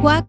Quack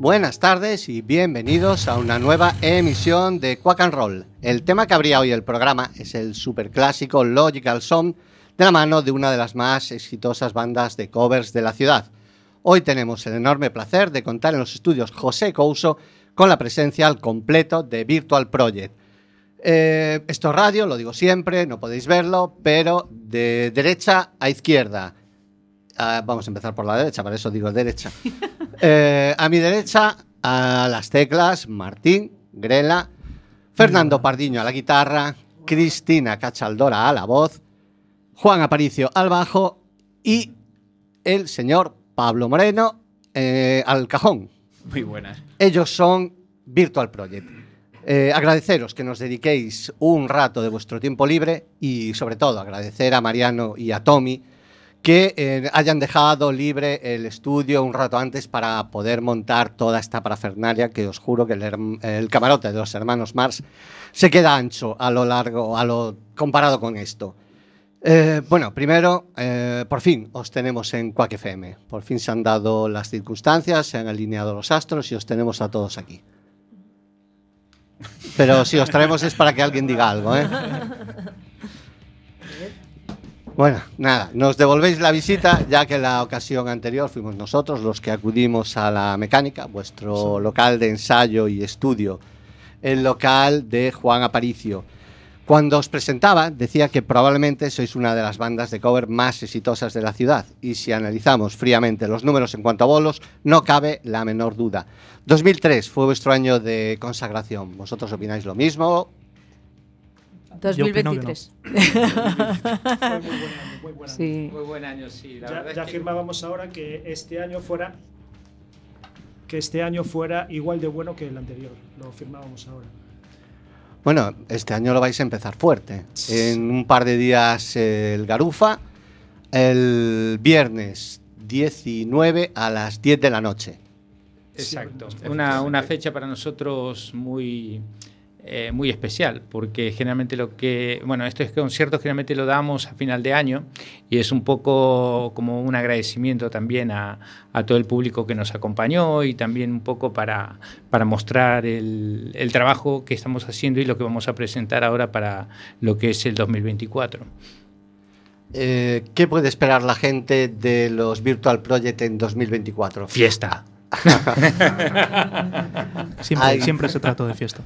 Buenas tardes y bienvenidos a una nueva emisión de Quack and Roll. El tema que abría hoy el programa es el superclásico Logical Song de la mano de una de las más exitosas bandas de covers de la ciudad. Hoy tenemos el enorme placer de contar en los estudios José Couso con la presencia al completo de Virtual Project. Eh, esto es radio, lo digo siempre, no podéis verlo, pero de derecha a izquierda. Ah, vamos a empezar por la derecha, para eso digo derecha. Eh, a mi derecha, a las teclas, Martín Grela, Fernando Pardiño a la guitarra, Cristina Cachaldora a la voz, Juan Aparicio al bajo y el señor Pablo Moreno eh, al cajón. Muy buenas. Ellos son Virtual Project. Eh, agradeceros que nos dediquéis un rato de vuestro tiempo libre y sobre todo agradecer a Mariano y a Tommy que eh, hayan dejado libre el estudio un rato antes para poder montar toda esta parafernalia que os juro que el, el camarote de los hermanos Mars se queda ancho a lo largo, a lo comparado con esto. Eh, bueno, primero, eh, por fin os tenemos en Quack FM. Por fin se han dado las circunstancias, se han alineado los astros y os tenemos a todos aquí. Pero si os traemos es para que alguien diga algo, ¿eh? Bueno, nada, nos devolvéis la visita, ya que la ocasión anterior fuimos nosotros los que acudimos a la mecánica, vuestro local de ensayo y estudio, el local de Juan Aparicio. Cuando os presentaba, decía que probablemente sois una de las bandas de cover más exitosas de la ciudad, y si analizamos fríamente los números en cuanto a bolos, no cabe la menor duda. 2003 fue vuestro año de consagración. ¿Vosotros opináis lo mismo? Yo opino que no. 2023. Fue muy buen año, muy buen año. Sí. Muy buen año, sí. La Ya, verdad ya es que afirmábamos ahora que este año fuera que este año fuera igual de bueno que el anterior. Lo firmábamos ahora. Bueno, este año lo vais a empezar fuerte. En un par de días el Garufa, el viernes 19 a las 10 de la noche. Exacto. Una, una fecha para nosotros muy, eh, muy especial, porque generalmente lo que, bueno, estos conciertos generalmente lo damos a final de año y es un poco como un agradecimiento también a, a todo el público que nos acompañó y también un poco para, para mostrar el, el trabajo que estamos haciendo y lo que vamos a presentar ahora para lo que es el 2024. Eh, ¿Qué puede esperar la gente de los Virtual Project en 2024? Fiesta. Siempre, Ay. siempre se trata de fiesta.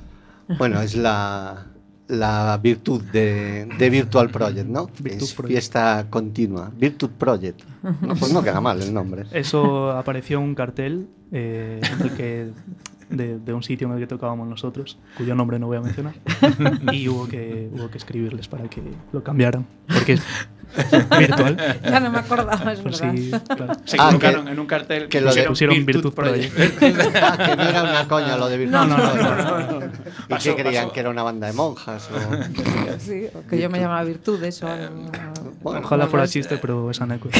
Bueno, es la, la virtud de, de Virtual Project, ¿no? Virtud es Project. fiesta continua. Virtud Project. No, pues no queda mal el nombre. Eso apareció en un cartel eh, en el que, de, de un sitio en el que tocábamos nosotros, cuyo nombre no voy a mencionar, y hubo que, hubo que escribirles para que lo cambiaran, porque es virtual. Ya no me acordaba, es Pues verdad. sí, claro. Se Ah, equivocaron que- en un cartel que lo de- pusieron Virtud Project. Ah, que no era una coña lo de Virtual No, no, no, Project. no, no, ¿Y Pasó, qué creían? pasó. ¿Que era una banda de monjas? o- Sí, o que yo me llamaba Virtudes o algo. Bueno, Ojalá fuera chiste, pero es anécdota.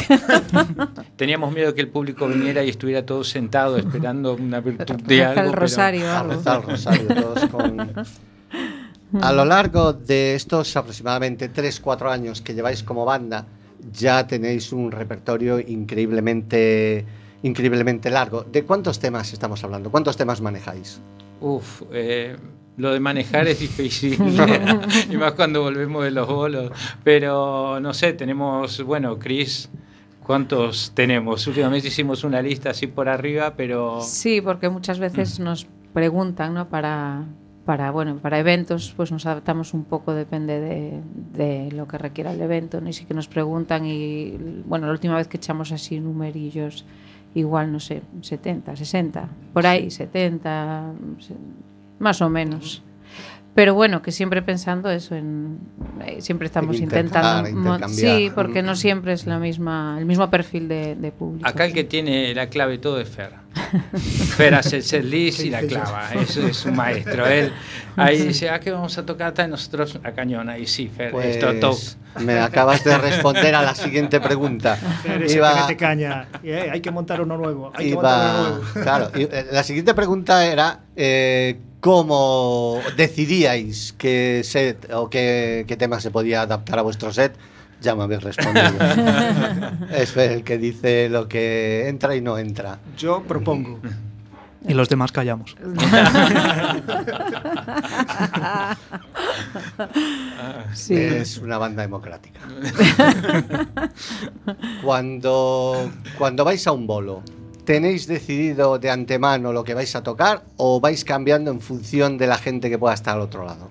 Teníamos miedo que el público viniera y estuviera todo sentado esperando una virtud de algo. el pero- rosario o a algo. rezar el rosario todos con... A lo largo de estos aproximadamente 3-4 años que lleváis como banda, ya tenéis un repertorio increíblemente, increíblemente largo. ¿De cuántos temas estamos hablando? ¿Cuántos temas manejáis? Uf, eh, lo de manejar es difícil. y más cuando volvemos de los bolos. Pero no sé, tenemos, bueno, Chris, ¿cuántos tenemos? Últimamente hicimos una lista así por arriba, pero. Sí, porque muchas veces nos preguntan, ¿no? Para, para, bueno, para eventos, pues nos adaptamos un poco, depende de, de lo que requiera el evento, ¿no? Y sí que nos preguntan y, bueno, la última vez que echamos así numerillos, igual, no sé, 70, 60, por ahí, 70, se- más o menos. Pero bueno, que siempre pensando eso, en, eh, siempre estamos intentar, intentando... Sí, porque no siempre es la misma, el mismo perfil de, de público. Acá el que tiene la clave todo es Fer. Fer hace el list y la clava. Eso es un maestro. Él ahí dice, ¿a qué vamos a tocar? Tal, Nosotros a cañona. Y sí, Fer, Pues esto top. me acabas de responder a la siguiente pregunta. Eres el Iba- que mete caña. Eh, hay que montar uno nuevo. Hay que montar uno Iba, nuevo. claro, y, eh, la siguiente pregunta era eh, cómo decidíais qué set o qué, qué tema se podía adaptar a vuestro set. Ya me habéis respondido. es el que dice lo que entra y no entra. Yo propongo. Y los demás callamos. Sí. Es una banda democrática. cuando, cuando vais a un bolo, ¿tenéis decidido de antemano lo que vais a tocar o vais cambiando en función de la gente que pueda estar al otro lado?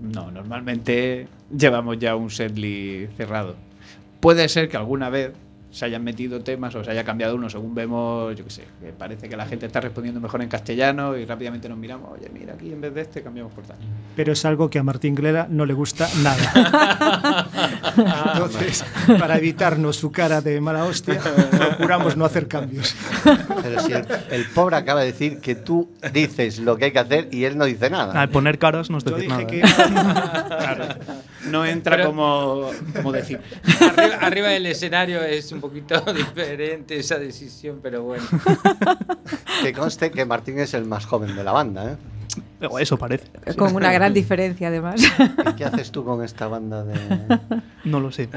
No, normalmente llevamos ya un setlist cerrado. Puede ser que alguna vez se hayan metido temas o se haya cambiado uno según vemos, yo qué sé, que parece que la gente está respondiendo mejor en castellano y rápidamente nos miramos, oye, mira, aquí en vez de este cambiamos por tal. Pero es algo que a Martín Glera no le gusta nada. Entonces, para evitarnos su cara de mala hostia, procuramos no hacer cambios. Pero si el, el pobre acaba de decir que tú dices lo que hay que hacer y él no dice nada. Al poner caras no es decir nada. que. Claro, no entra Pero- como, como decir. arriba, arriba del escenario es un poquito diferente esa decisión, pero bueno. Que conste que Martín es el más joven de la banda. ¿eh? O Eso parece. Con una gran diferencia, además. ¿Y qué haces tú con esta banda de.? No lo sé.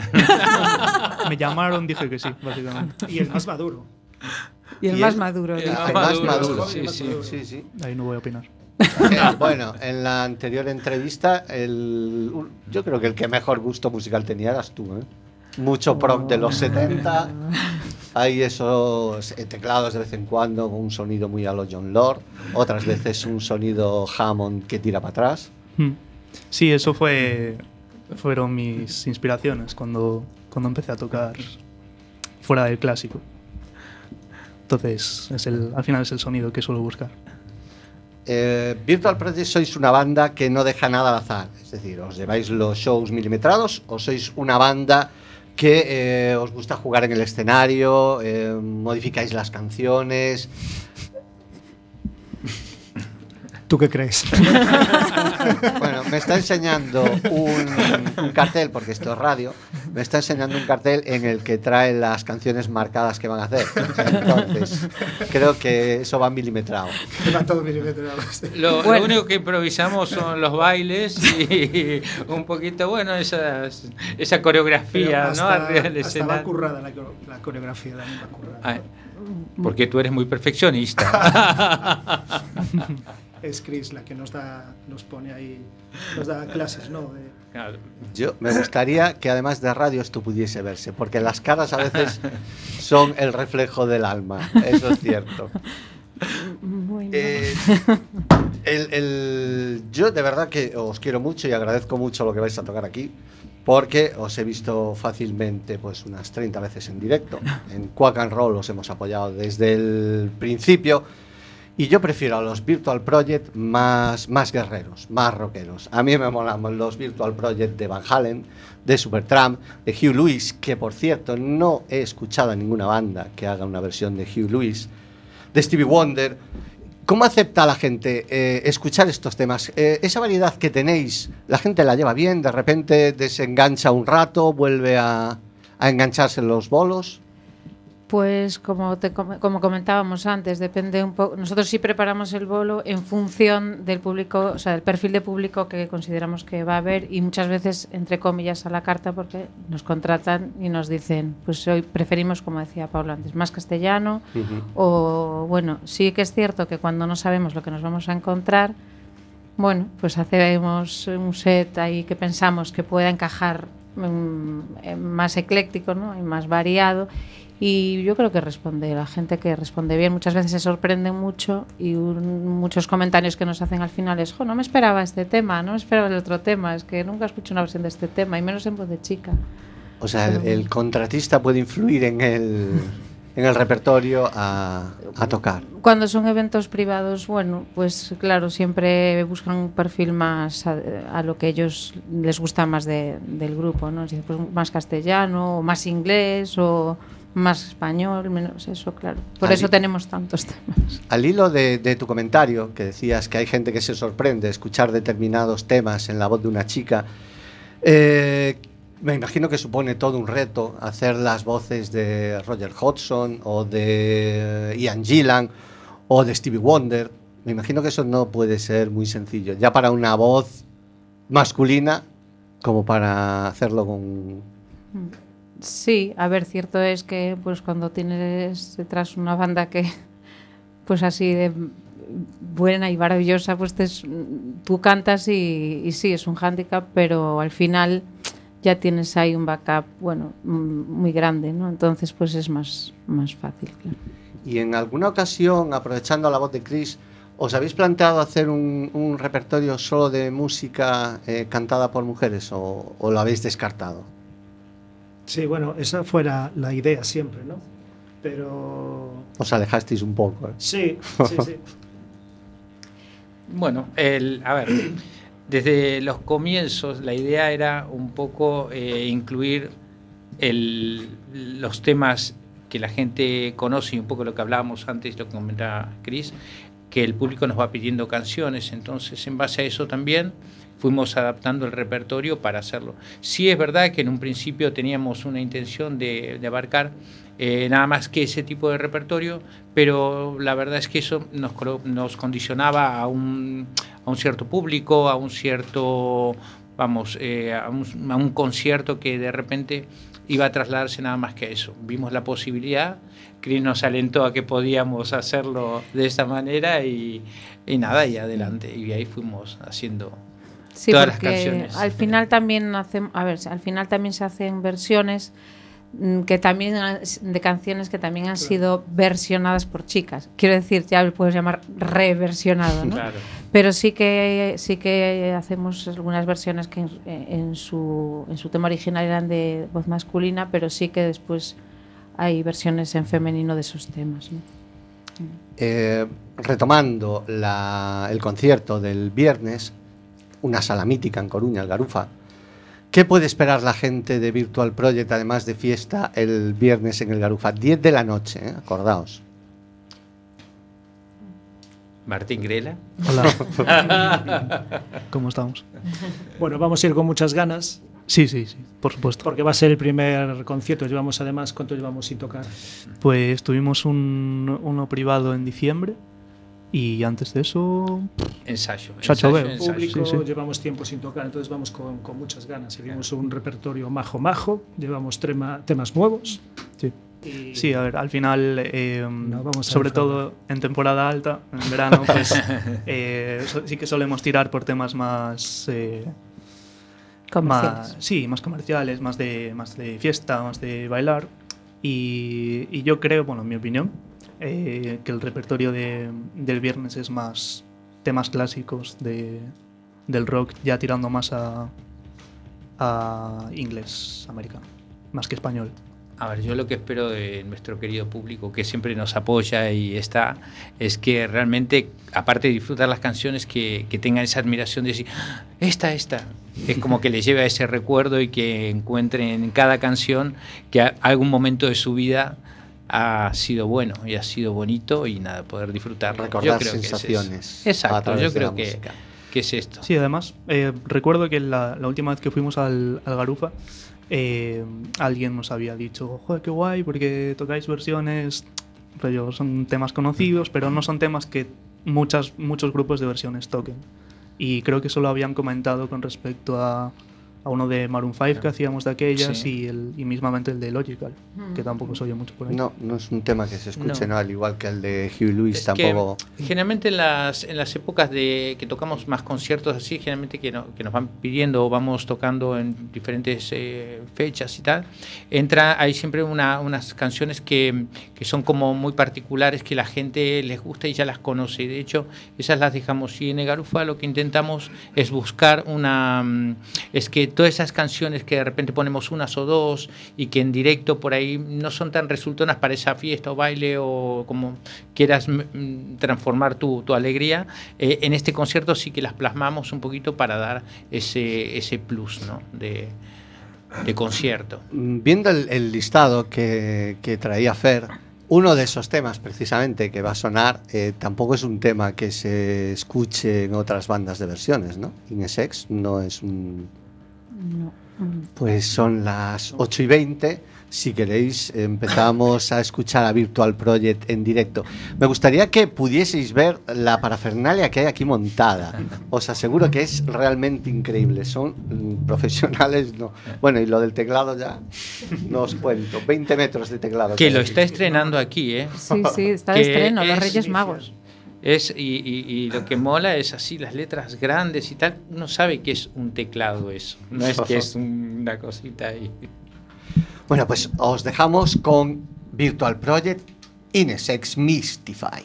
Me llamaron, dije que sí, básicamente. y el más maduro. Y el Y más el- maduro. el dice. más El más maduro, maduro. sí, sí. sí, sí. Ahí no voy a opinar. Eh, bueno, en la anterior entrevista, el, yo creo que el que mejor gusto musical tenía eras tú, ¿eh? Mucho prog de los 70. Hay esos eh, teclados de vez en cuando con un sonido muy a lo John Lord. Otras veces un sonido Hammond que tira para atrás. Hmm. Sí, eso fue fueron mis inspiraciones cuando, cuando empecé a tocar fuera del clásico. Entonces, es el, al final es el sonido que suelo buscar. Eh, Virtual Project sois una banda que no deja nada al azar. Es decir, os lleváis los shows milimetrados o sois una banda que eh, os gusta jugar en el escenario, eh, modificáis las canciones. ¿Tú qué crees? Bueno, me está enseñando un, un cartel, porque esto es radio, me está enseñando un cartel en el que trae las canciones marcadas que van a hacer. Entonces, creo que eso va milimetrado. Va todo milimetrado. Lo, lo Bueno. único que improvisamos son los bailes y un poquito, bueno, esas, esa coreografía, ¿no? Hasta va escenario. currada la, la coreografía, la misma currada. Ah, porque tú eres muy perfeccionista. Es Chris la que nos da, nos pone ahí, nos da clases, ¿no? De-. Yo me gustaría que además de radio esto pudiese verse, porque las caras a veces son el reflejo del alma, eso es cierto. Bueno. Eh, el- el- yo de verdad que os quiero mucho y agradezco mucho lo que vais a tocar aquí, porque os he visto fácilmente pues unas 30 veces en directo. En Quack and Roll os hemos apoyado desde el principio. Y yo prefiero a los Virtual Project más, más guerreros, más rockeros. A mí me molan los Virtual Project de Van Halen, de Supertramp, de Hugh Lewis, que por cierto no he escuchado a ninguna banda que haga una versión de Hugh Lewis, de Stevie Wonder. ¿Cómo acepta la gente eh, escuchar estos temas? Eh, esa variedad que tenéis, ¿la gente la lleva bien? ¿De repente desengancha un rato, vuelve a, a engancharse en los bolos? Pues como, te, com- como comentábamos antes, depende un poco. Nosotros sí preparamos el bolo en función del público, o sea, del perfil de público que consideramos que va a haber y muchas veces, entre comillas, a la carta porque nos contratan y nos dicen, pues hoy preferimos, como decía Pablo antes, más castellano o bueno, sí que es cierto que cuando no sabemos lo que nos vamos a encontrar, bueno, pues hacemos un set ahí que pensamos que pueda encajar mm, eh, más ecléctico ¿no? y más variado. Y yo creo que responde, la gente que responde bien muchas veces se sorprende mucho y un- muchos comentarios que nos hacen al final es, jo, no me esperaba este tema, no me esperaba el otro tema, es que nunca escucho una versión de este tema y menos en voz de chica. O sea, el, el contratista puede influir en el, en el repertorio a, a tocar. Cuando son eventos privados, bueno, pues claro, siempre buscan un perfil más a, a lo que ellos les gusta más de- del grupo, ¿no? Si, pues, más castellano, o más inglés, o más español, menos eso, claro. Por eso tenemos tantos temas. Al hilo de, de tu comentario, que decías que hay gente que se sorprende de escuchar determinados temas en la voz de una chica, eh, me imagino que supone todo un reto hacer las voces de Roger Hodgson o de Ian Gillan o de Stevie Wonder. Me imagino que eso no puede ser muy sencillo, ya para una voz masculina como para hacerlo con... Sí, a ver, cierto es que pues cuando tienes detrás una banda que pues así de buena y maravillosa, pues te tú cantas y, y sí, es un hándicap, pero al final ya tienes ahí un backup, bueno, muy grande, ¿no? Entonces, pues es más, más fácil, claro. Y en alguna ocasión, aprovechando la voz de Chris, ¿os habéis planteado hacer un, un repertorio solo de música eh, cantada por mujeres o lo habéis descartado? Sí, bueno, esa fue la, la idea siempre, ¿no? Pero Os alejasteis un poco. ¿eh? sí, sí, sí. Bueno, el, a ver, desde los comienzos la idea era un poco eh, incluir el- los temas que la gente conoce y un poco lo que hablábamos antes, lo que comentaba Chris, que el público nos va pidiendo canciones, entonces en base a eso también fuimos adaptando el repertorio para hacerlo. Sí es verdad que en un principio teníamos una intención de, de abarcar eh, nada más que ese tipo de repertorio, pero la verdad es que eso nos, condicionaba a un, a cierto público, a un cierto, vamos, eh, a, un, a un concierto que de repente iba a trasladarse nada más que a eso. Vimos la posibilidad, Chris nos alentó a que podíamos hacerlo de esta manera y, y nada, y adelante. Y ahí fuimos haciendo Sí, todas las canciones. al final también hacen, a ver, al final también se hacen versiones mm, que también de canciones que también han sido versionadas por chicas. Quiero decir, ya lo puedes llamar reversionado, ¿no? Claro. Pero sí que sí que hacemos algunas versiones que en, en su en su tema original eran de voz masculina, pero sí que después hay versiones en femenino de esos temas. ¿no? Eh, retomando la- el concierto del viernes, una sala mítica en Coruña, el Garufa. ¿Qué puede esperar la gente de Virtual Project, además de fiesta, el viernes en el Garufa? 10 de la noche, ¿eh? acordaos. Martín Grela. Hola. ¿Cómo estamos? Bueno, vamos a ir con muchas ganas Sí, sí, sí, por supuesto. porque va a ser el primer concierto. Llevamos además, ¿cuánto llevamos sin tocar? Pues tuvimos un, uno privado en diciembre y antes de eso Ensayo. Chacho ensayo, veo. ensayo. Público, sí, sí. llevamos tiempo sin tocar, entonces vamos con, con muchas ganas. Seguimos un repertorio majo majo, llevamos tema- temas nuevos. sí. y- Sí, a ver, al final, eh, No vamos sobre todo en temporada alta, en verano, pues eh, sí que solemos tirar por temas más, eh, Más, sí, más comerciales, más de, más de fiesta, más de bailar. Y, y yo creo, bueno, en mi opinión, eh, que el repertorio de- del viernes es más temas clásicos de, del rock, ya tirando más a, a inglés americano, más que español. A ver, yo lo que espero de nuestro querido público, que siempre nos apoya y está, es que realmente, aparte de disfrutar las canciones, que, que tengan esa admiración de decir, "Ah, esta, esta. Es como que les lleve a ese recuerdo y que encuentren en cada canción que a- algún momento de su vida ha sido bueno y ha sido bonito y nada, poder disfrutarlo. Recordar que es eso. sensaciones. a Exacto, través yo de la creo que, que es esto. Sí, además, eh, recuerdo que la, la última vez que fuimos al, al Garufa, eh, alguien nos había dicho, joder, qué guay, porque tocáis versiones, rollo, son temas conocidos, pero no son temas que muchas, muchos grupos de versiones toquen. Y creo que eso lo habían comentado con respecto a, a uno de Maroon 5 que hacíamos de aquellas Sí. y, el, y mismamente el de Logical, que tampoco se oye mucho por ahí. No, no es un tema que se escuche, No. ¿no? Al igual que el de Hugh Lewis, Es que tampoco. generalmente en las, en las épocas de que tocamos más conciertos así, generalmente que, no- que nos van pidiendo o vamos tocando en diferentes eh, fechas y tal, entra, hay siempre una- unas canciones que, que son como muy particulares, que la gente les gusta y ya las conoce. De hecho, esas las dejamos. Y en Garufa lo que intentamos es buscar una... mm, Es que todas esas canciones que de repente ponemos unas o dos y que en directo por ahí no son tan resultonas para esa fiesta o baile o como quieras mm, transformar tu, tu alegría, eh, en este concierto sí que las plasmamos un poquito para dar ese, ese plus ¿no? de, de concierto. Mm, Viendo el, el listado que, que traía Fer, uno de esos temas precisamente que va a sonar eh, tampoco es un tema que se escuche en otras bandas de versiones, ¿no? Inesex no es un... No. Pues son las 8 y 20, si queréis, empezamos a escuchar a Virtual Project en directo. Me gustaría que pudieseis ver la parafernalia que hay aquí montada. Os aseguro que es realmente increíble. Son mm, profesionales, no. Bueno, y lo del teclado ya no os cuento. 20 metros de teclado. Que hay lo está estrenando aquí, ¿eh? Sí, sí, está de Que estreno, los es- Reyes Magos. Es, y, y- y lo que mola es así, las letras grandes y tal. Uno sabe que es un teclado eso. No es que es un- una cosita ahí. Bueno, pues os dejamos con Virtual Project Inesex Mystify.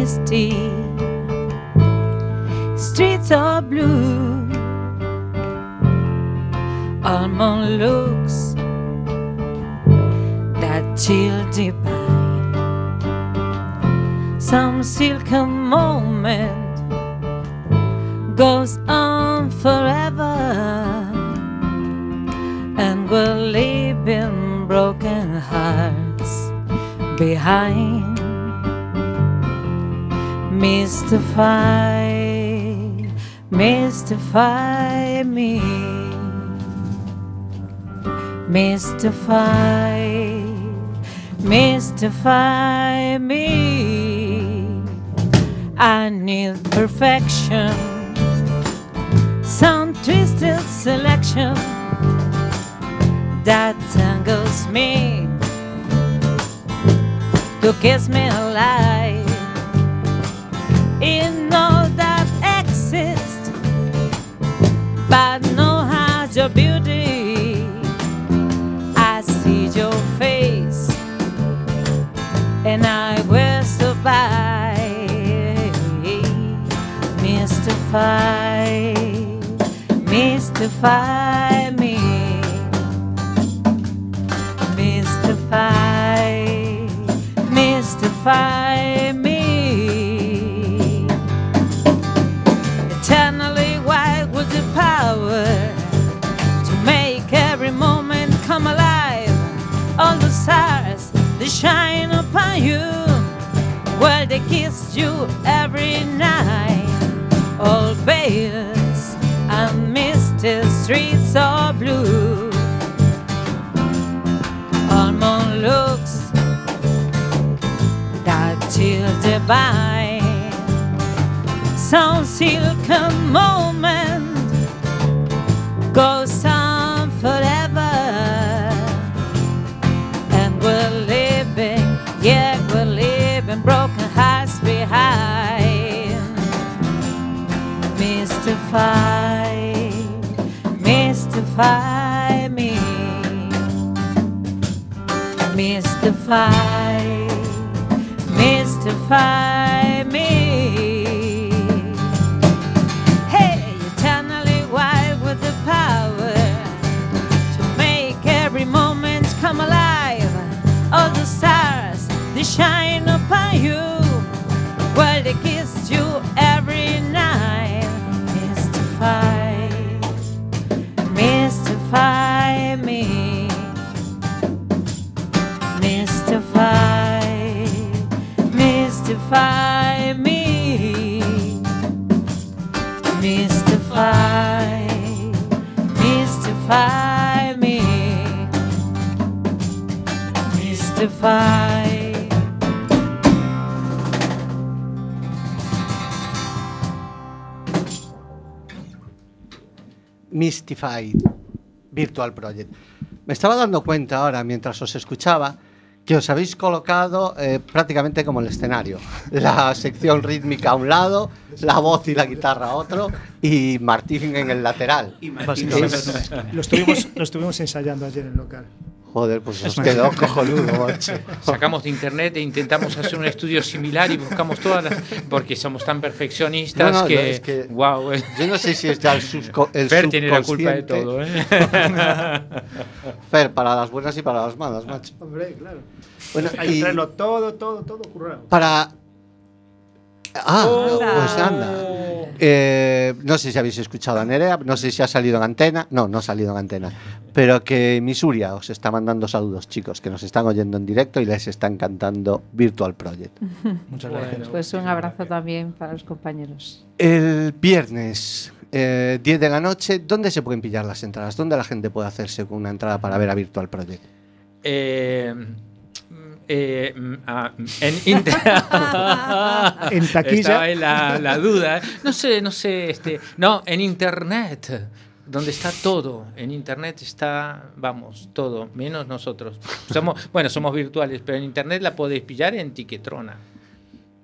Misty, streets are blue. Almond looks that chill divine. Some silken moment goes on forever, and we're leaving broken hearts behind. Mystify, mystify me. Mystify, mystify me. I need perfection, some twisted selection that tangles me to kiss me alive in all that exists, but no has your beauty. I see your face, and I will survive. Mystify, mystify me. Mystify, mystify you every night. All veils and misty streets are blue. all Almond looks that chill divine. Some silken moment mystify me. Mystify, mystify Mystify. Mystify Virtual Project. Me estaba dando cuenta ahora, mientras os escuchaba, que os habéis colocado eh, prácticamente como el escenario. La sección rítmica a un lado, la voz y la guitarra a otro, y Martín en el lateral. Básicamente. Es- Lo estuvimos, lo estuvimos ensayando ayer en el local. Joder, pues os quedó cojonudo, macho. Sacamos de internet e intentamos hacer un estudio similar y buscamos todas las. Porque somos tan perfeccionistas No, no, que. no, es que- Wow, eh. Yo no sé si es ya el, subco- el Fer tiene la culpa de todo, ¿eh? Fer, para las buenas y para las malas, macho. Hombre, claro. Bueno, Hay que traerlo todo, todo, todo currado. para... Ah, Hola. pues anda. Eh, no sé si habéis escuchado a Nerea, no sé si ha salido en antena. No, no ha salido en antena. Pero que Misuria os está mandando saludos, chicos, que nos están oyendo en directo y les están cantando Virtual Project. Muchas gracias. Pues un abrazo también para los compañeros. El viernes, eh, 10 de la noche, ¿dónde se pueden pillar las entradas? ¿Dónde la gente puede hacerse con una entrada para ver a Virtual Project? Eh, eh, mm, ah, en Inter- En taquilla. Estaba ahí la, la duda. No sé, no sé. Este, no, en internet, donde está todo. En internet está, vamos, todo, menos nosotros. Somos, bueno, somos virtuales, pero en internet la podéis pillar en Tiquetrona.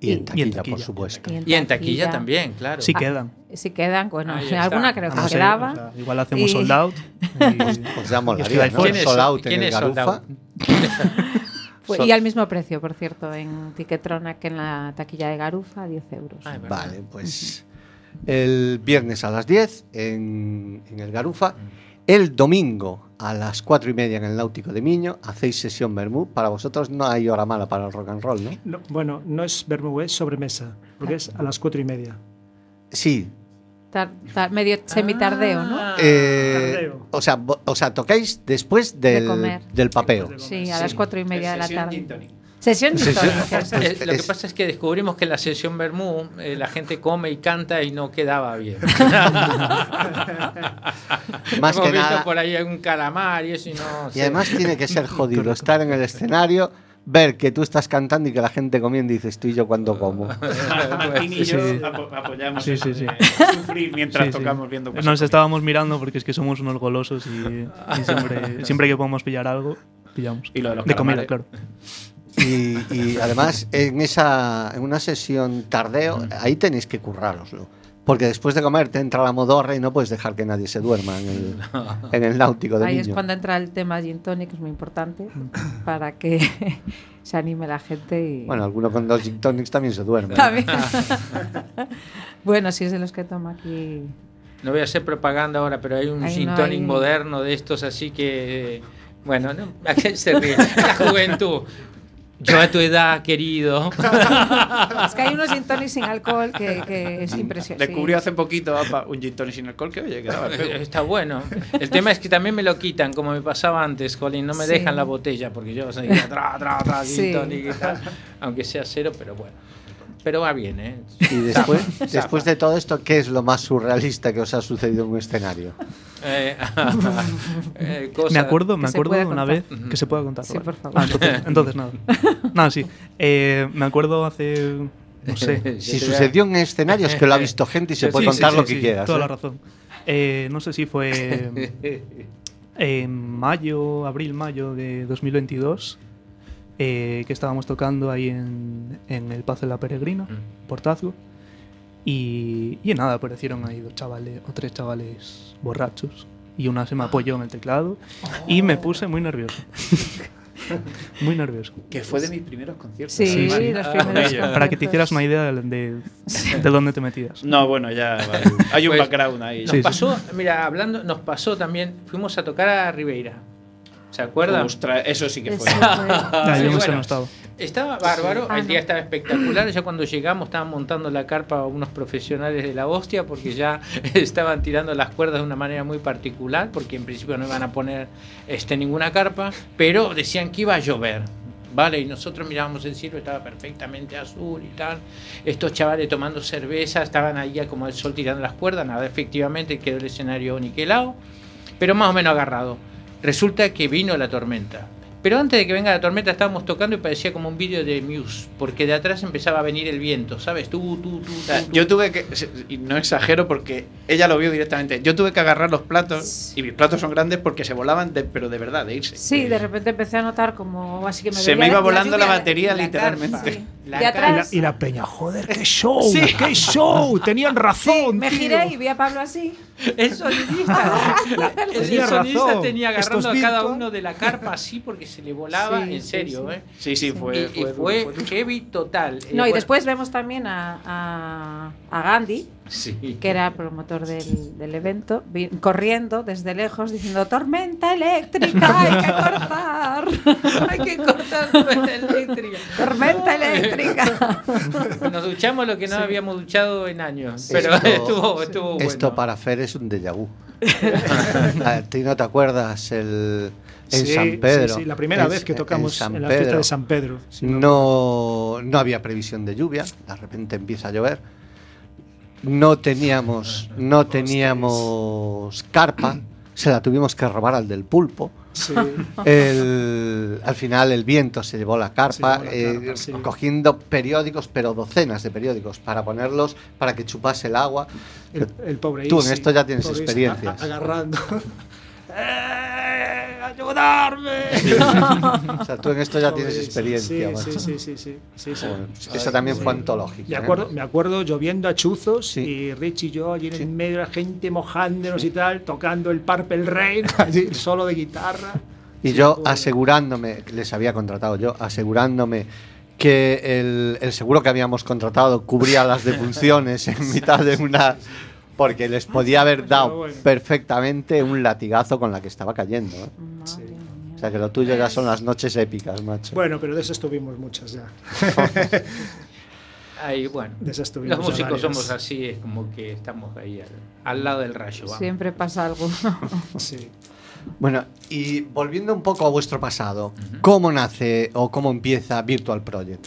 Y, en Y- taquilla, y en taquilla. por supuesto. Y en taquilla también, claro. Sí Ah, quedan. Si quedan, bueno, alguna creo que No sé, quedaba. o sea, igual hacemos Y- sold out. y- Os llamo y la os quedáis ¿no? ¿Quién es- Sold out en quién el Garufa. Pues- y al mismo precio, por cierto, en Tiquetrona que en la taquilla de Garufa, 10 euros. Ah. Vale, pues el viernes a las 10 en, en el Garufa. El domingo a las 4 y media en el Náutico de Miño hacéis sesión Bermú. Para vosotros no hay hora mala para el rock and roll, ¿no? No, bueno, no es Bermú, es sobremesa, porque es a las cuatro y media. Sí. Tar- tar- medio semitardeo, ¿no? Ah, eh, Tardeo. o, sea, o sea, tocáis después del, comer. del papeo. Después Sí, a las cuatro y media de la tarde. Sesión Sesión-. Eh, lo que pasa es que descubrimos que la sesión Bermú, eh, la gente come y canta y no quedaba bien. Más Hemos que visto nada. por ahí algún calamar y eso y no Y sé. además tiene que ser jodido estar en el escenario, ver que tú estás cantando y que la gente comiendo y dices tú y yo cuando como. Martín y yo Sí. apoyamos Sí, sí, sí. de sufrir mientras Sí, sí. tocamos viendo cosas. Nos estábamos mirando porque es que somos unos golosos y, y siempre, siempre que podemos pillar algo, pillamos. Y lo de los de comida, claro. Y, y además en esa en una sesión tardeo, ahí tenéis que currároslo. Porque después de comer te entra la modorra y no puedes dejar que nadie se duerma en el, en el náutico de Ahí es niño. cuando entra el tema gin tonic, que es muy importante, para que se anime la gente y... Bueno, alguno con dos gin tonics también se duerme. También. bueno, si es de los que toma aquí... No voy a hacer propaganda ahora, pero hay un Ahí gin no tonic hay- moderno de estos, así que. Bueno, no, ¿a qué se ríe? La juventud. Yo a tu edad, querido. Es que hay unos gin sin alcohol que, que es impresionante. Descubrió hace poquito apa, un gin tonic sin alcohol que oye, quedaba pego. Está bueno. El tema es que también me lo quitan, como me pasaba antes, Colin. No me Sí. dejan la botella, porque yo seguía tra, tra, tra, gin Sí. tonic y tal, aunque sea cero, pero bueno. Pero va bien, ¿eh? Y después, Zafa, después de todo esto, ¿qué es lo más surrealista que os ha sucedido en un escenario? Eh, eh, cosa- Me acuerdo, me acuerdo una contar. vez que se pueda contar. Sí, vale. por favor. Ah, entonces, entonces nada. Nada, sí. Eh, me acuerdo hace, no sé, Si sucedió en escenarios que lo ha visto gente y se Sí, puede sí, contar sí, lo sí, que sí, quieras. Toda ¿eh? la razón. Eh, no sé si fue en mayo, abril, mayo de 2022, eh, que estábamos tocando ahí en, en el Paz de la Peregrina, Mm. Portazgo. Y, y nada, aparecieron ahí dos chavales o tres chavales borrachos. Y una se me apoyó en el teclado y me puse muy nervioso. muy nervioso. Que fue de mis primeros conciertos. Sí, Sí, sí. los Ah, primeros. Para que te hicieras una idea de, de, de dónde te metías. No, bueno, ya vale. hay un Pues, background ahí. Nos Sí, sí. pasó, mira, hablando, nos pasó también, fuimos a tocar a Ribeira. ¿Se acuerdan? Ostras, eso sí que fue. Eso fue. Ah, yo bueno. no estaba. Bárbaro, Ah, el día no. estaba espectacular. Ya cuando llegamos estaban montando la carpa unos profesionales de la hostia porque ya estaban tirando las cuerdas de una manera muy particular porque en principio no iban a poner este, ninguna carpa, pero decían que iba a llover. Vale, y nosotros mirábamos el cielo, estaba perfectamente azul y tal. Estos chavales tomando cerveza, estaban ahí ya como el sol tirando las cuerdas. Nada, efectivamente quedó el escenario niquelado, pero más o menos agarrado. Resulta que vino la tormenta. Pero antes de que venga la tormenta estábamos tocando y parecía como un vídeo de Muse, porque de atrás empezaba a venir el viento, ¿sabes? Tú, tú, tú, O sea, tú, tú. yo tuve que, y no exagero porque ella lo vio directamente, yo tuve que agarrar los platos y mis platos son grandes porque se volaban, de- pero de verdad, de irse. Sí, de repente empecé a notar como así que me Se me iba la- volando la lluvia, batería, la literalmente. sí. La de carpa. Y la, atrás y la peña, joder, qué show, Sí. qué show, tenían razón. me tío. giré y vi a Pablo así. El sonidista, el, sonidista razón. tenía agarrando a cada uno de la carpa así porque se le volaba, Sí, en sí, serio, sí. ¿eh? Sí, sí, fue. y, y fue, heavy total. Eh, No, y bueno, después vemos también a, a, a Gandhi, Sí. que era promotor del, del evento, vi- corriendo desde lejos diciendo tormenta eléctrica, hay que cortar, Hay que cortar la eléctrica. tormenta eléctrica. Nos duchamos lo que no habíamos duchado en años. Pero Esto- estuvo, estuvo bueno. Esto para Fer es un déjà vu. ¿A ti no te acuerdas el, en Sí, San sí, Pedro? sí, la primera En- vez que en tocamos San en, la fiesta Pedro. de San Pedro. sí, No, no había previsión de lluvia, de repente empieza a llover. No teníamos, no teníamos carpa, se la tuvimos que robar al del pulpo. Sí. El- al final el viento se llevó la carpa, llevó la eh, carpa, sí. cogiendo periódicos, pero docenas de periódicos, para ponerlos, para que chupase el agua. El, el pobre Tú en esto ya tienes pobre Isi, experiencias. a- a- agarrando. ¡Eh, ¡Ayudarme! O sea, tú en esto ya tienes experiencia. Sí, macho. sí, sí, sí, sí, sí, sí. Joder, Esa también fue antológica. Me ¿eh? acuerdo, me acuerdo lloviendo a chuzos Sí. y Rich y yo allí en Sí. el medio, la gente mojándonos y tal, tocando el Purple Rain, allí, solo de guitarra. Y Sí, yo asegurándome, les había contratado yo, asegurándome que el, el seguro que habíamos contratado cubría las defunciones en mitad de una... Porque les podía haber Pero dado bueno. perfectamente un latigazo con la que estaba cayendo. ¿eh? O sea que lo tuyo ya son las noches épicas, macho. Bueno, pero de esas tuvimos muchas ya. Ahí, bueno. De esas tuvimos Los músicos somos así, es como que estamos ahí al, al lado del rayo. vamos. Siempre pasa algo. Sí. Bueno, y volviendo un poco a vuestro pasado, ¿cómo nace o cómo empieza Virtual Project?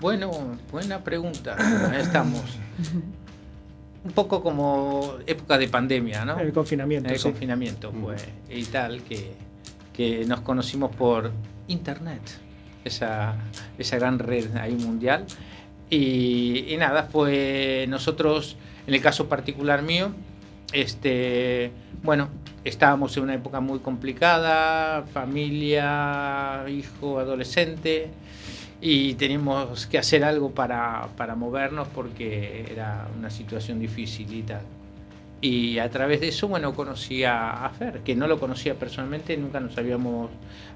Bueno, buena pregunta. Ahí estamos. Un poco como época de pandemia, ¿no? El confinamiento, El sí. confinamiento fue y tal, que, que nos conocimos por internet, esa, esa gran red ahí mundial. Y, y nada, fue nosotros, en el caso particular mío, este, bueno, estábamos en una época muy complicada, familia, hijo, adolescente, y teníamos que hacer algo para, para movernos porque era una situación difícil y tal. Y a través de eso, bueno, conocí a, Fer, que no lo conocía personalmente, nunca nos habíamos,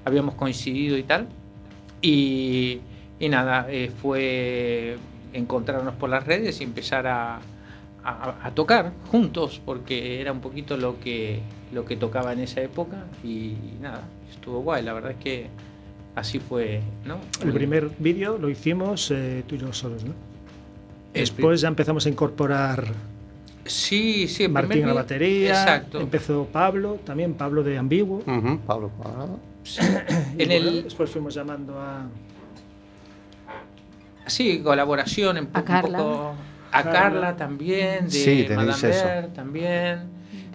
habíamos coincidido y tal. Y, y nada, eh, fue encontrarnos por las redes y empezar a, a- a tocar juntos, porque era un poquito lo que, lo que tocaba en esa época. Y, nada, estuvo guay, la verdad es que así fue, ¿no? El primer vídeo lo hicimos eh, tú y yo solos, ¿no? Después ya empezamos a incorporar Sí, sí, el Martín a la batería, Exacto. empezó Pablo, también Pablo de Ambiguo. Ujú, Pablo Cuadrado. Sí. en bueno, el, Después fuimos llamando a... sí, colaboración en A un Carla. poco- a Carla. Carla también, de Sí, tenéis Madame eso. Ver también.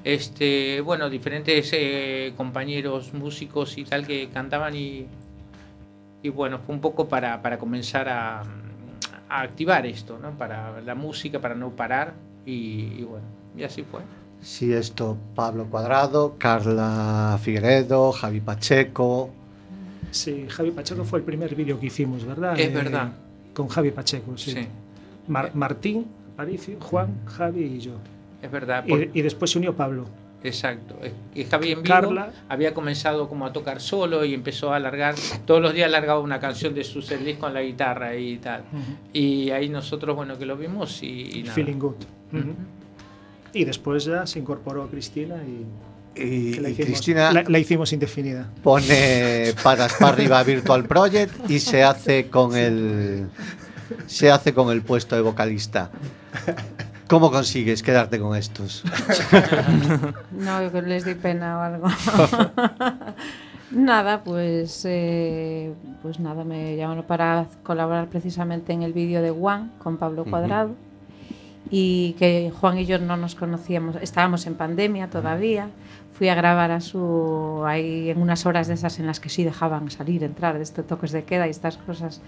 Este, bueno, diferentes eh, compañeros músicos y tal que cantaban y, y bueno, fue un poco para, para comenzar a, a activar esto, ¿no? Para la música, para no parar y, y bueno, y así fue. Sí, esto, Pablo Cuadrado, Carla Figueredo, Javi Pacheco. Sí, Javi Pacheco fue el primer vídeo que hicimos, ¿verdad? Es verdad. Con Javi Pacheco, sí. Sí, Mar- Martín, Aparicio, Juan, Javi y yo. es verdad. por- Y, y después se unió Pablo. Exacto. Es que Javi en vivo Carla. había comenzado como a tocar solo y empezó a alargar, todos los días alargaba una canción de su setlist con la guitarra y tal. Y ahí nosotros, bueno, que lo vimos y, y nada. Feeling Good. Ujú. Ujú. Y después ya se incorporó Cristina y, Y, la y hicimos, Cristina la, la hicimos indefinida. pone patas para arriba Virtual Project y se hace con el se hace con el puesto de vocalista. ¿Cómo consigues quedarte con estos? No, yo que les di pena o algo. nada, pues, eh, pues nada, me llamaron para colaborar precisamente en el vídeo de Juan con Pablo. Cuadrado. Y que Juan y yo no nos conocíamos, estábamos en pandemia todavía. Fui a grabar a su. ahí en unas horas de esas en las que sí dejaban salir, entrar, de estos toques de queda y estas cosas.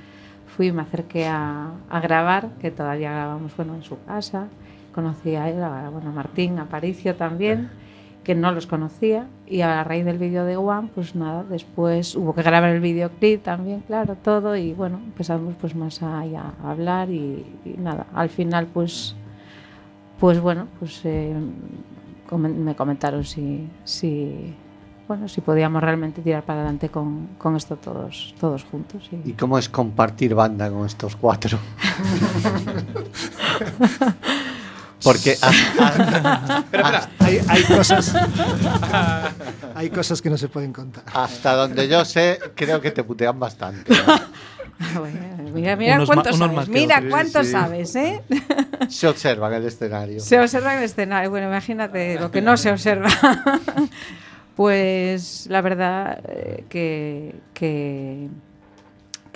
Fui y me acerqué a, a grabar, que todavía grabamos bueno, en su casa. Conocí a él, a, bueno, Martín, a Paricio también, que no los conocía. Y a raíz del vídeo de Juan, pues nada, después hubo que grabar el videoclip también, claro, todo. Y bueno, empezamos pues más a hablar y, y nada, al final pues pues bueno, pues eh, me comentaron si, si, bueno, si podíamos realmente tirar para adelante con, con esto todos, todos juntos. y- ¿Y cómo es compartir banda con estos cuatro? Porque hasta, Hay, hay cosas. hay cosas que no se pueden contar. hasta donde yo sé, creo que te putean bastante. ¿no? Bueno, mira, mira Unos cuánto sabes. Mira otros. cuánto Sí. sabes, ¿eh? Se observa en el escenario. Se observa en el escenario. Bueno, imagínate lo que no se observa. pues la verdad eh, que, que,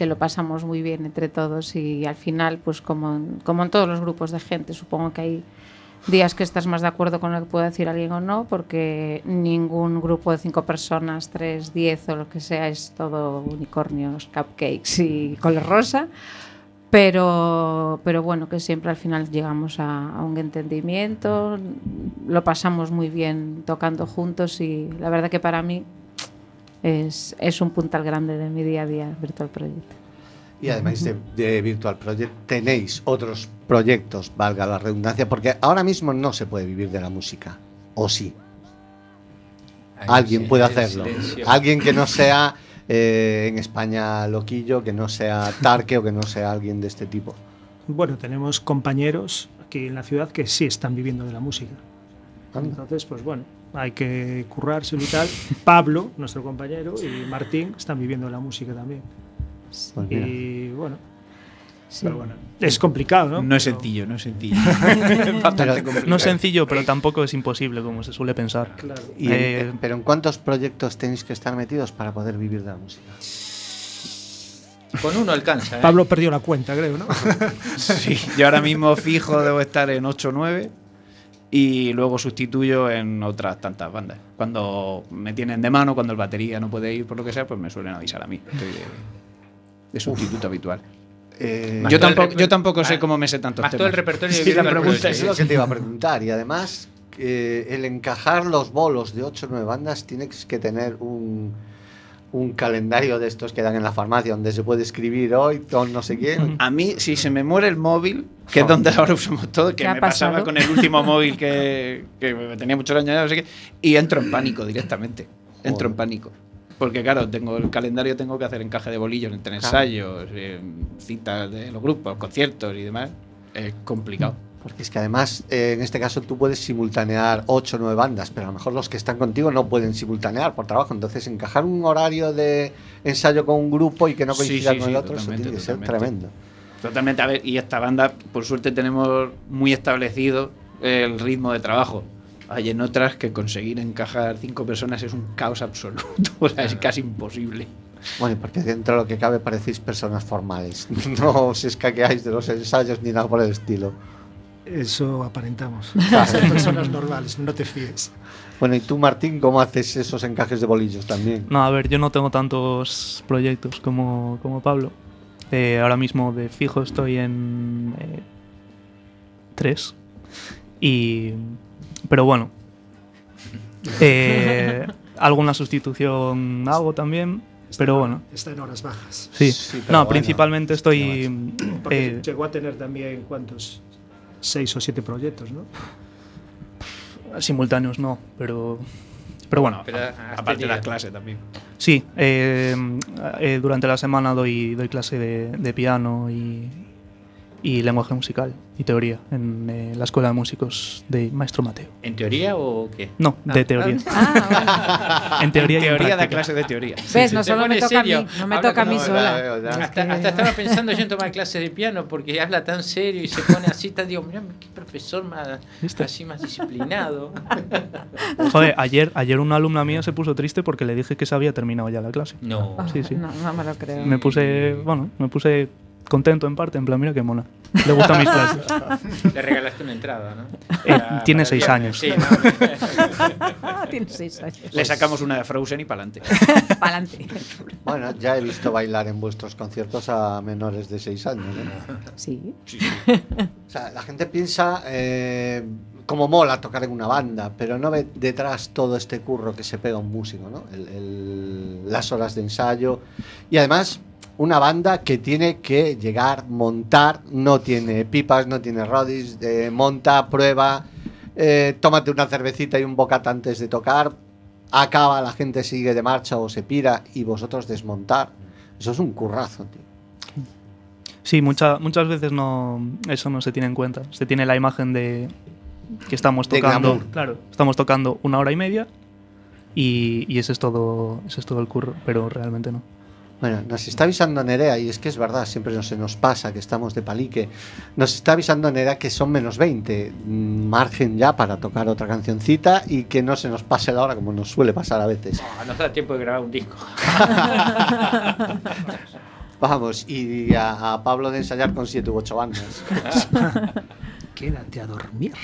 que lo pasamos muy bien entre todos y al final, pues como en, como en todos los grupos de gente, supongo que hay días que estás más de acuerdo con lo que puede decir alguien o no, porque ningún grupo de cinco personas, tres, diez o lo que sea, es todo unicornios, cupcakes y color rosa. Pero, pero bueno, que siempre al final llegamos a, a un entendimiento, lo pasamos muy bien tocando juntos y la verdad que para mí es, es un puntal grande de mi día a día Virtual Project. Y además de, de Virtual Project, tenéis otros proyectos, valga la redundancia, porque ahora mismo no se puede vivir de la música. ¿O sí? Alguien puede hacerlo. Alguien que no sea eh, en España loquillo, que no sea Tarque o que no sea alguien de este tipo. Bueno, tenemos compañeros aquí en la ciudad que sí están viviendo de la música. Entonces, pues bueno, hay que currarse y tal. Pablo, nuestro compañero, y Martín están viviendo la música también. Pues. Y bueno, Sí. Pero bueno, es complicado, ¿no? no es sencillo, no es sencillo. No es sencillo, pero tampoco es imposible, como se suele pensar. Claro. Y en- Eh, pero ¿en cuántos proyectos tenéis que estar metidos para poder vivir de la música? Con uno alcanza. ¿eh? Pablo perdió la cuenta, creo, ¿no? Sí, yo ahora mismo fijo debo estar en 8 o 9 y luego sustituyo en otras tantas bandas. Cuando me tienen de mano, cuando el batería no puede ir por lo que sea, pues me suelen avisar a mí. Estoy de, de sustituto habitual. Eh, Yo tampoco, yo tampoco sé cómo me sé tantos Más temas. todo el repertorio Sí, la pregunta es lo que te iba a preguntar. Y además, eh, el encajar los bolos de 8 o 9 bandas tienes que tener un, un calendario de estos que dan en la farmacia donde se puede escribir hoy con no sé quién. A mí, si se me muere el móvil, que es donde ahora usamos todo, que ¿Qué ha me pasaba pasado? con el último móvil que, que tenía muchos años ya, no sé qué, y entro en pánico directamente. Entro en pánico. Porque claro, tengo el calendario, tengo que hacer encaje de bolillos entre ensayos, eh, citas de los grupos, conciertos y demás. Es complicado. Porque es que además, eh, en este caso, tú puedes simultanear 8 o 9 bandas, pero a lo mejor los que están contigo no pueden simultanear por trabajo. Entonces, encajar un horario de ensayo con un grupo y que no Sí, coincida sí, con sí, el otro, eso totalmente, tiene que ser tremendo. Totalmente, a ver, y esta banda, por suerte, tenemos muy establecido el ritmo de trabajo. Hay en otras que conseguir encajar cinco personas es un caos absoluto, o sea, es casi imposible. Bueno, porque dentro de lo que cabe parecéis personas formales. No os escaqueáis de los ensayos ni nada por el estilo. Eso aparentamos. Son personas normales, no te fíes. Bueno, y tú, Martín, ¿cómo haces esos encajes de bolillos también? No, a ver, yo no tengo tantos proyectos como, como Pablo. Eh, ahora mismo de fijo estoy en eh, tres. Y. Pero bueno. Eh, alguna sustitución hago también. Pero bueno, Está en horas bajas. sí. No, bueno, principalmente estoy. Porque eh, llegó a tener también, ¿cuántos? seis ou sete proxectos, non? Simultáneos non, pero pero bueno, pero a, aparte da clase tamén. Sí, eh, eh, durante a semana doi, doi clase de, de piano e y lenguaje musical y teoría en eh, la Escuela de Músicos de Maestro Mateo. ¿En teoría o qué? No, de Ah, teoría. Ah, En teoría, en Teoría da clase de teoría. bueno. ¿Ves? No Se solo me toca a serio. mí, no me Habla toca a mí sola. Hasta, hasta estaba pensando yo en tomar clases de piano porque habla tan serio y se pone así, tan digo, mira qué profesor más, ¿Viste? así más disciplinado. Joder, ayer, ayer una alumna mía se puso triste porque le dije que se había terminado ya la clase. No. Sí, sí. No, no me lo creo. Me puse, bueno, me puse contento en parte, en plan, mira qué mona. Le gustan mis clases. Le regalaste una entrada, ¿no? Eh, Para- tiene para seis el años. Sí, ¿no? Tiene seis años. Le sacamos una de Frozen y para adelante. Pa'lante. Bueno, ya he visto bailar en vuestros conciertos a menores de 6 años. ¿eh? Sí. O sea, la gente piensa eh, como mola tocar en una banda, pero no ve detrás todo este curro que se pega un músico, ¿no? El- el- las horas de ensayo. Y además, una banda que tiene que llegar, montar, no tiene pipas, no tiene rodis, eh, monta, prueba, eh, tómate una cervecita y un bocata antes de tocar, acaba, la gente sigue de marcha o se pira y vosotros desmontar. Eso es un currazo, tío. Sí, mucha- muchas veces no, eso no se tiene en cuenta. Se tiene la imagen de, que estamos tocando, claro, estamos tocando una hora y media y, y ese es todo, ese es todo el curro, pero realmente no. Bueno, nos está avisando Nerea, y es que es verdad, siempre no se nos pasa que estamos de palique. Nos está avisando Nerea que son menos 20, mm, margen ya para tocar otra cancioncita y que no se nos pase la hora como nos suele pasar a veces. Ah, nos da tiempo de grabar un disco. Vamos, y a, a Pablo de ensayar con 7 u 8 bandas. Quédate a dormir.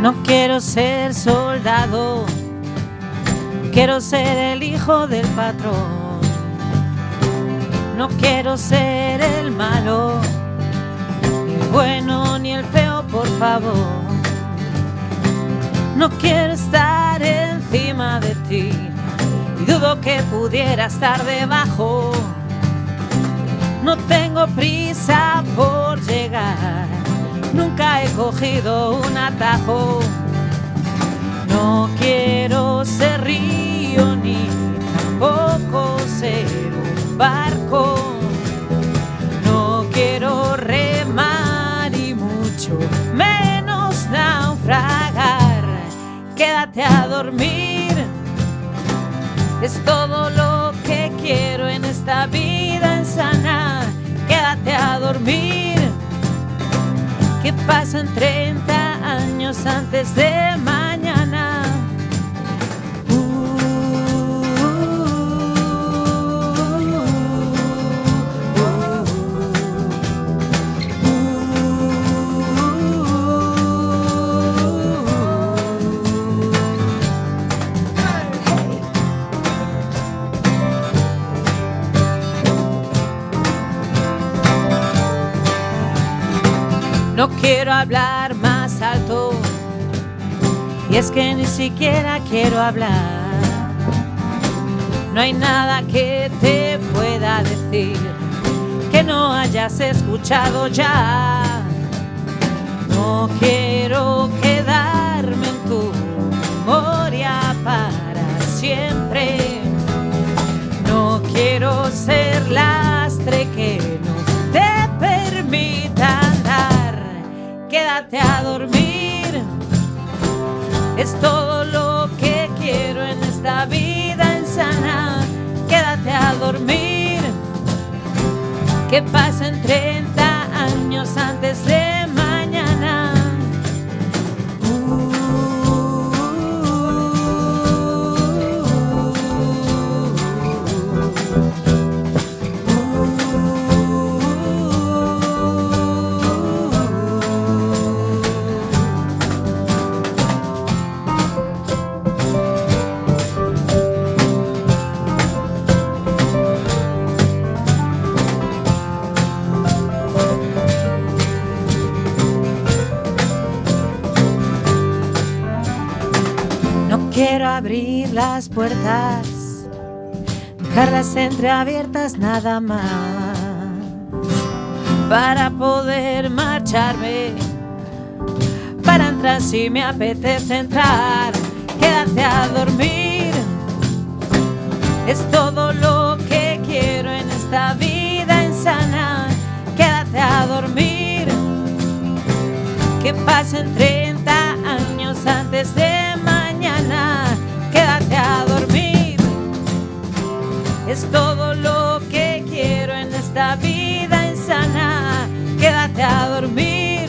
No quiero ser soldado, quiero ser el hijo del patrón. No quiero ser el malo, por favor. No quiero estar encima de ti y dudo que pudiera estar debajo. No tengo prisa por llegar, nunca he cogido un atajo. No quiero ser río ni tampoco ser un barco. Quédate a dormir. Es todo lo que quiero en esta vida insana. Quédate a dormir. Que pasan 30 años antes de mañana. No quiero hablar más alto. Y es que ni siquiera quiero hablar. No hay nada que te pueda decir que no hayas escuchado ya. No quiero quedarme en tu memoria para siempre. No quiero ser lastre Quédate a dormir. Es todo lo que quiero en esta vida insana. Quédate a dormir. Que pasen 30 años antes de abrir las puertas, dejarlas entreabiertas nada más, para poder marcharme, para entrar si me apetece entrar, quédate a dormir, es todo lo que quiero en esta vida insana, quédate a dormir que pasen 30 años antes de. Quédate a dormir. Es todo lo que quiero en esta vida insana. Quédate a dormir.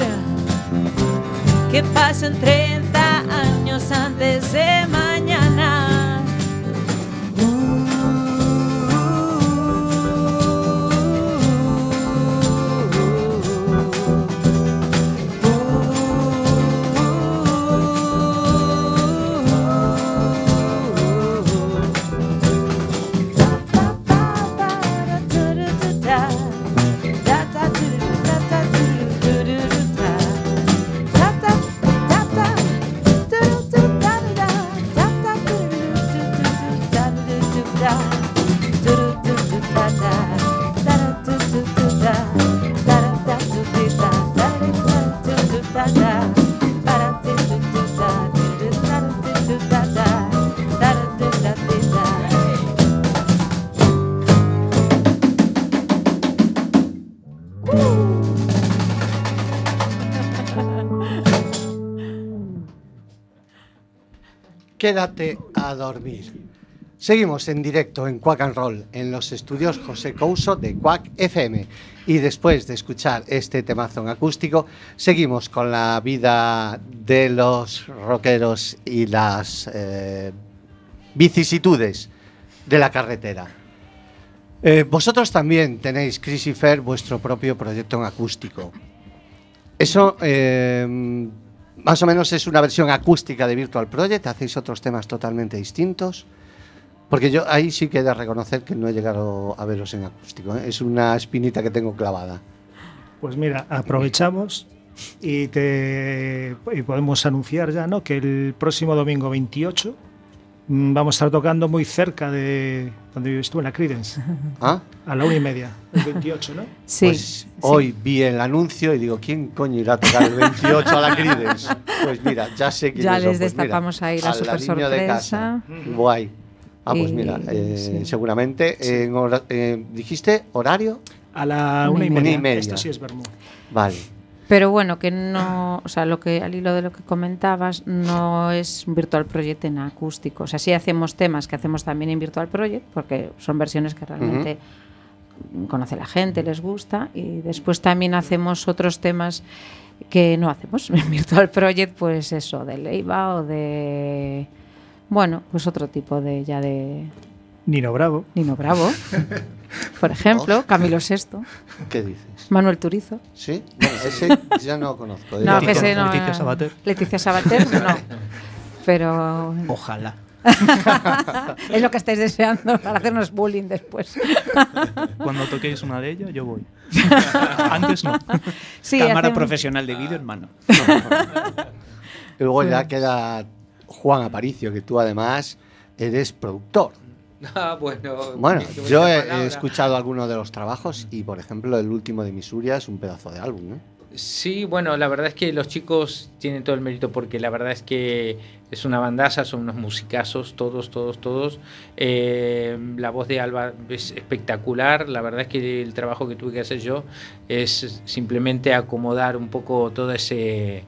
Que pasen 30 años antes de mañana. Quédate a dormir. Seguimos en directo en Quack and Roll, en los estudios José Couso de Quack FM. Y después de escuchar este temazo en acústico, seguimos con la vida de los rockeros y las eh, vicisitudes de la carretera. Eh, vosotros también tenéis, Chris y Fer, vuestro propio proyecto en acústico. Eso eh, más o menos es una versión acústica de Virtual Project, hacéis otros temas totalmente distintos. Porque yo ahí sí que he de reconocer que no he llegado a veros en acústico. ¿eh? Es una espinita que tengo clavada. Pues mira, aprovechamos y te y podemos anunciar ya, ¿no? Que el próximo domingo 28 mm, vamos a estar tocando muy cerca de donde vives tú, en la Credence, ¿Ah? a la una y media, el 28, ¿no? Sí. Pues sí. hoy vi el anuncio y digo, ¿quién coño irá a tocar el 28 a la Credence? Pues mira, ya sé quién Ya les Pues mira, destapamos ahí la super de casa. sorpresa. Guay. Ah, pues mira, eh, sí. seguramente. en hora- eh, ¿Dijiste horario? A la una y Una y media. media. Esto sí es Bermú. Vale. Pero bueno, que no, o sea, lo que al hilo de lo que comentabas, no es un Virtual Project en acústico. O sea, sí hacemos temas que hacemos también en Virtual Project, porque son versiones que realmente conoce la gente, les gusta. Y después también hacemos otros temas que no hacemos en Virtual Project, pues eso, de Leiva o de. Bueno, pues otro tipo de ya de Nino Bravo. Nino Bravo, por ejemplo, Camilo VI, ¿Qué dices? Manuel Turizo. ¿Sí? Bueno, ese ya no conozco. No, que Leticia- ese no. Leticia Sabater. Leticia Sabater, no. Pero Ojalá. es lo que estáis deseando para hacernos bullying después. Cuando toquéis una de ellas, yo voy. Antes no. Sí, Cámara hacemos- profesional de vídeo, hermano. Y luego ya queda Juan Aparicio, que tú además eres productor. Ah, bueno. Bueno, yo he, escuchado algunos de los trabajos y, por ejemplo, el último de Misuria es un pedazo de álbum, ¿no? Sí, bueno, la verdad es que los chicos tienen todo el mérito porque la verdad es que es una bandaza, son unos musicazos, todos, todos, todos. Eh, la voz de Alba es espectacular, la verdad es que el trabajo que tuve que hacer yo es simplemente acomodar un poco todo ese...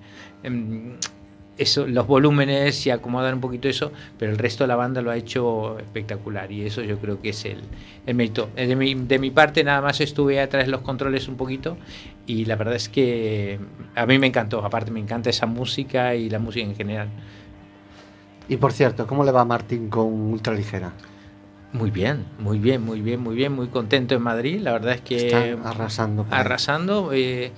eso, los volúmenes y acomodar un poquito eso, pero el resto de la banda lo ha hecho espectacular y eso yo creo que es el, el mérito. Eh, De mi, de mi parte nada más estuve atrás de los controles un poquito y la verdad es que a mí me encantó, aparte me encanta esa música y la música en general. Y por cierto, ¿cómo le va a Martín con Ultraligera? Muy bien, muy bien, muy bien, muy bien, muy contento en Madrid, la verdad es que Están arrasando. arrasando. eh,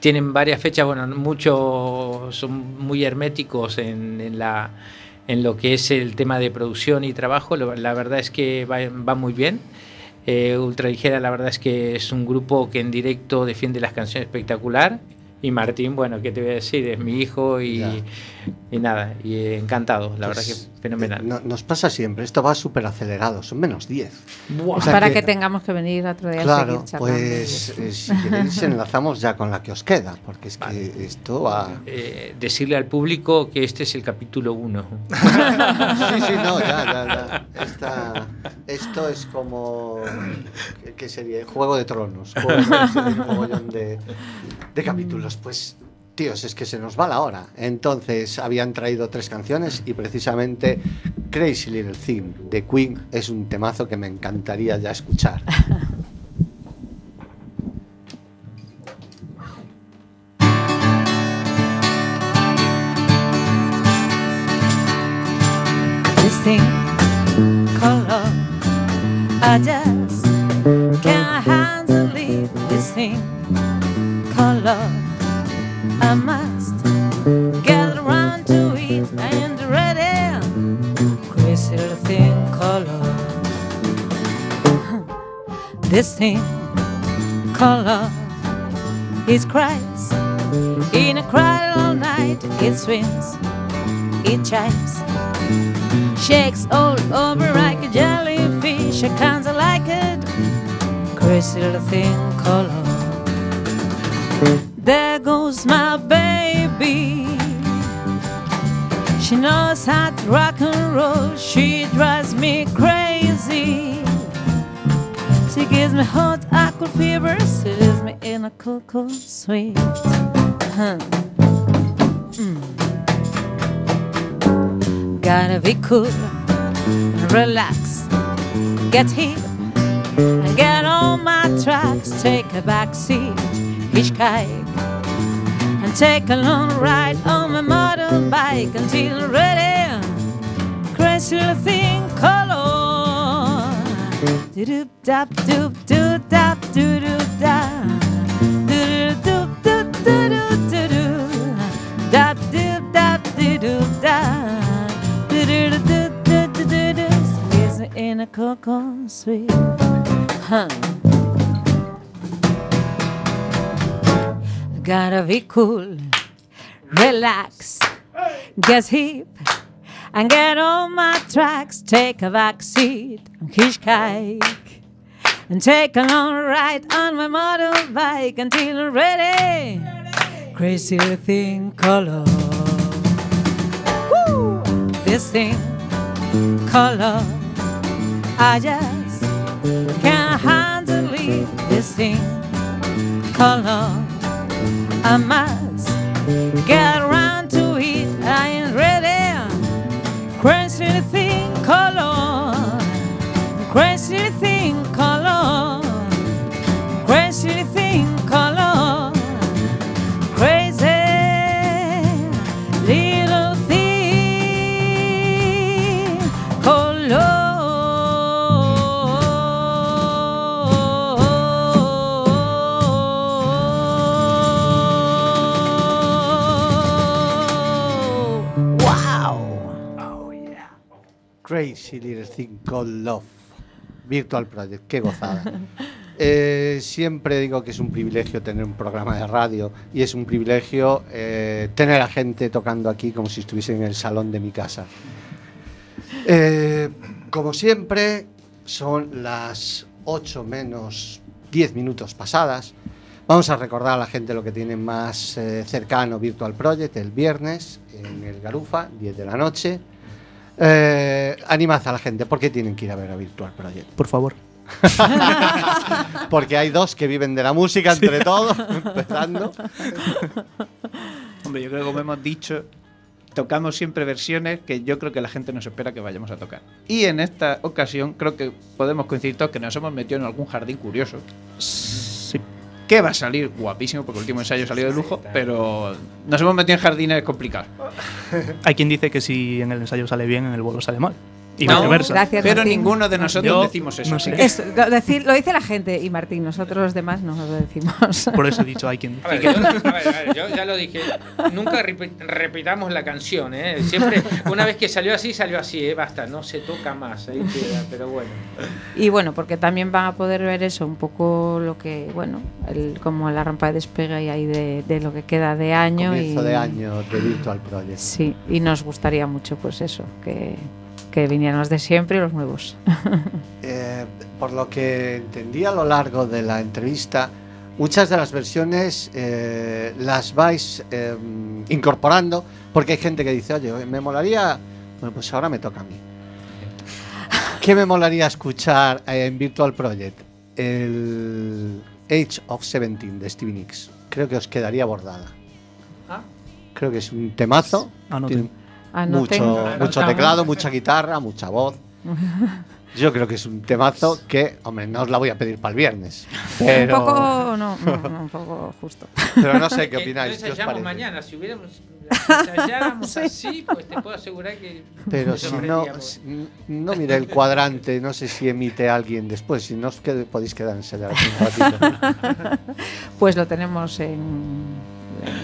tienen varias fechas, bueno, muchos son muy herméticos en, en la, en lo que es el tema de producción y trabajo. La verdad es que va, va muy bien. Eh, Ultraligera, la verdad es que es un grupo que en directo defiende las canciones espectacular. Y Martín, bueno, ¿qué te voy a decir? Es mi hijo y, Ya. Y nada, y eh, encantado, la verdad Pues, que fenomenal. no- nos pasa siempre, esto va súper acelerado, son menos 10. Buah. o sea para que- que, tengamos que venir otro día a Claro, seguir charlando. pues eh, si queréis enlazamos ya con la que os queda, porque es que esto va... Eh, decirle al público que este es el capítulo 1. Sí, sí, no, ya, ya, ya. Esta- esto es como... ¿qué- ¿Qué sería? Juego de Tronos. Juego de de, de capítulos. Pues, tíos, es que se nos va la hora. Entonces, habían traído tres canciones y precisamente Crazy Little Thing de Queen es un temazo que me encantaría ya escuchar. I must get around to it and ready. Crazy little thing called. This thing called love. It cries in a cry all night. It swims, it chimes shakes all over like a jellyfish. I kinda like it. Crazy little thing called. There goes my baby. She knows how to rock and roll. She drives me crazy. She gives me hot aqua fever. She leaves me in a cool, cool sweet. Huh. Gotta be cool, relax, get hip, and get on my tracks. Take a back seat, hitchhike, and take a long ride on my motorbike until ready. Crazy thing color. Do do dap do do dap do do. Do do do do do do do. Do do do. Do do do do do do do. In a cocoa sweet. Huh. Gotta be cool, relax, get hip, and get on my tracks. Take a back seat, on hitchhike, and take a long ride on my motorbike until I'm ready. Crazy thing color. Woo! This thing color. I just can't handle it. This thing color. I must get around to it. I ain't ready. Crazy thing color. Crazy thing color. Crazy thing Crazy Little Thing Called Love. Virtual Project, qué gozada. Eh, siempre digo que es un privilegio tener un programa de radio y es un privilegio eh, tener a gente tocando aquí como si estuviese en el salón de mi casa. Eh, como siempre, son las 8 menos 10 minutos pasadas. Vamos a recordar a la gente lo que tiene más eh, cercano Virtual Project el viernes en el Garufa, 10 de la noche. Eh, animad a la gente, ¿por qué tienen que ir a ver a Virtual Project? Por favor. Porque hay dos que viven de la música entre todos, empezando. Hombre, yo creo que como hemos dicho, tocamos siempre versiones que yo creo que la gente nos espera que vayamos a tocar. Y en esta ocasión creo que podemos coincidir todos que nos hemos metido en algún jardín curioso. Que va a salir guapísimo, porque el último ensayo salió de lujo, pero nos hemos metido en jardines complicados. Hay quien dice que si en el ensayo sale bien, en el bolo sale mal. Y No, viceversa. gracias. Pero Martín. ninguno de nosotros Yo decimos eso. no sé. Eso, lo, decir- lo dice la gente y Martín, nosotros los demás no lo decimos. Por eso he dicho, hay quien dice. A ver, yo, a ver, a ver, yo ya lo dije, nunca repi- repitamos la canción, ¿eh? Siempre, una vez que salió así, salió así, ¿eh? Basta, no se toca más, ahí queda, pero bueno. Y bueno, porque también van a poder ver eso, un poco lo que, bueno, el, como la rampa de despegue y ahí de, de lo que queda de año. Comienzo y, de año de Virtual Project. Sí, y nos gustaría mucho, pues eso, que, que vinieran los de siempre y los nuevos. Eh, por lo que entendí a lo largo de la entrevista, muchas de las versiones eh, las vais eh, incorporando porque hay gente que dice, oye, me molaría, bueno, pues ahora me toca a mí. ¿Qué me molaría escuchar eh, en Virtual Project? El Age of 17 de Stevie Nicks. Creo que os quedaría bordada. Ah. Creo que es un temazo. Anoten. Anoten. mucho, mucho teclado, mucha guitarra, mucha voz. Yo creo que es un temazo que, hombre, no os la voy a pedir para el viernes. Pero, Un poco, no, no, no, un poco justo. pero no sé qué opináis. no ¿Qué os ensayamos parece? mañana, si hubiéramos si ensayáramos así, pues te puedo asegurar que Pero si no, si- no mire el cuadrante, no sé si emite alguien después. Si no os qued- podéis quedar en ensayar aquí un ratito. Pues lo tenemos en,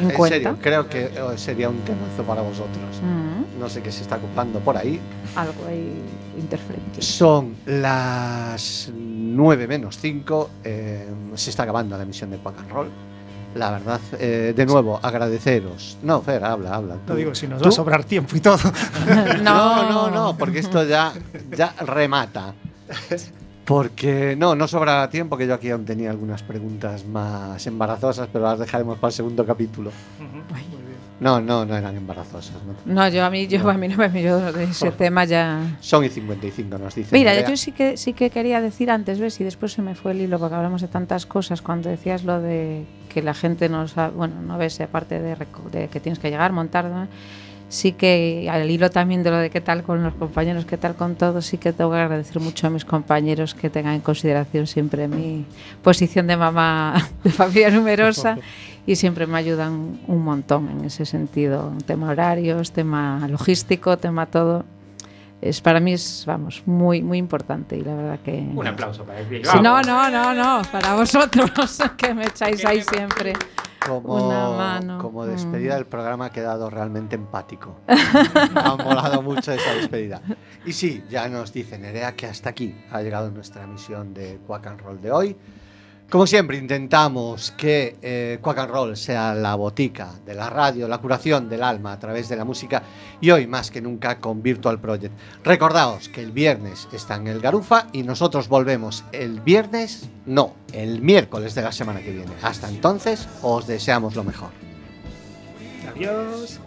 en, En cuenta. serio, creo que eh, sería un temazo para vosotros. Mm, No sé qué se está acoplando por ahí. algo ahí interferente. Son las 9 menos 5. se está acabando la emisión de Quack and Roll. La verdad, eh, de nuevo, agradeceros. No, Fer, habla, habla. No tú. digo, si nos ¿Tú? va a sobrar tiempo y todo. No, no, no, porque esto ya, ya remata. Porque no, no sobra tiempo, que yo aquí aún tenía algunas preguntas más embarazosas, pero las dejaremos para el segundo capítulo. No, no, no eran embarazosas. ¿no? No, yo a mí, yo a mí no me miro de ese tema ya. Son y 55, nos dicen. Mira, yo sí que sí que quería decir antes, ves, y después se me fue el hilo porque hablamos de tantas cosas cuando decías lo de que la gente no sabe, bueno, no ves aparte de, de que tienes que llegar, montar, ¿no? Sí que al hilo también de lo de qué tal con los compañeros, qué tal con todos, sí que tengo que agradecer mucho a mis compañeros que tengan en consideración siempre mi posición de mamá de familia numerosa y siempre me ayudan un montón en ese sentido, tema horarios, tema logístico, tema todo. Es, para mí es, vamos, muy, muy importante y la verdad que... Un aplauso para el Sí, no, no, no, no, para vosotros que me echáis ahí siempre. Como, Una mano. como Mm. despedida del programa ha quedado realmente empático. Ha molado mucho esa despedida. Y sí, ya nos dice Nerea que hasta aquí ha llegado nuestra misión de Quack and Roll de hoy. Como siempre, intentamos que eh, Quack and Roll sea la botica de la radio, la curación del alma a través de la música y hoy más que nunca con Virtual Project. Recordaos que el viernes está en el Garufa y nosotros volvemos el viernes, no, el miércoles de la semana que viene. Hasta entonces, os deseamos lo mejor. Adiós.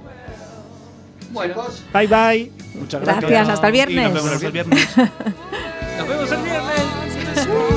Bueno, Bye bye. Muchas Gracias, hasta el Y nos viernes. vemos Hasta el el viernes. viernes.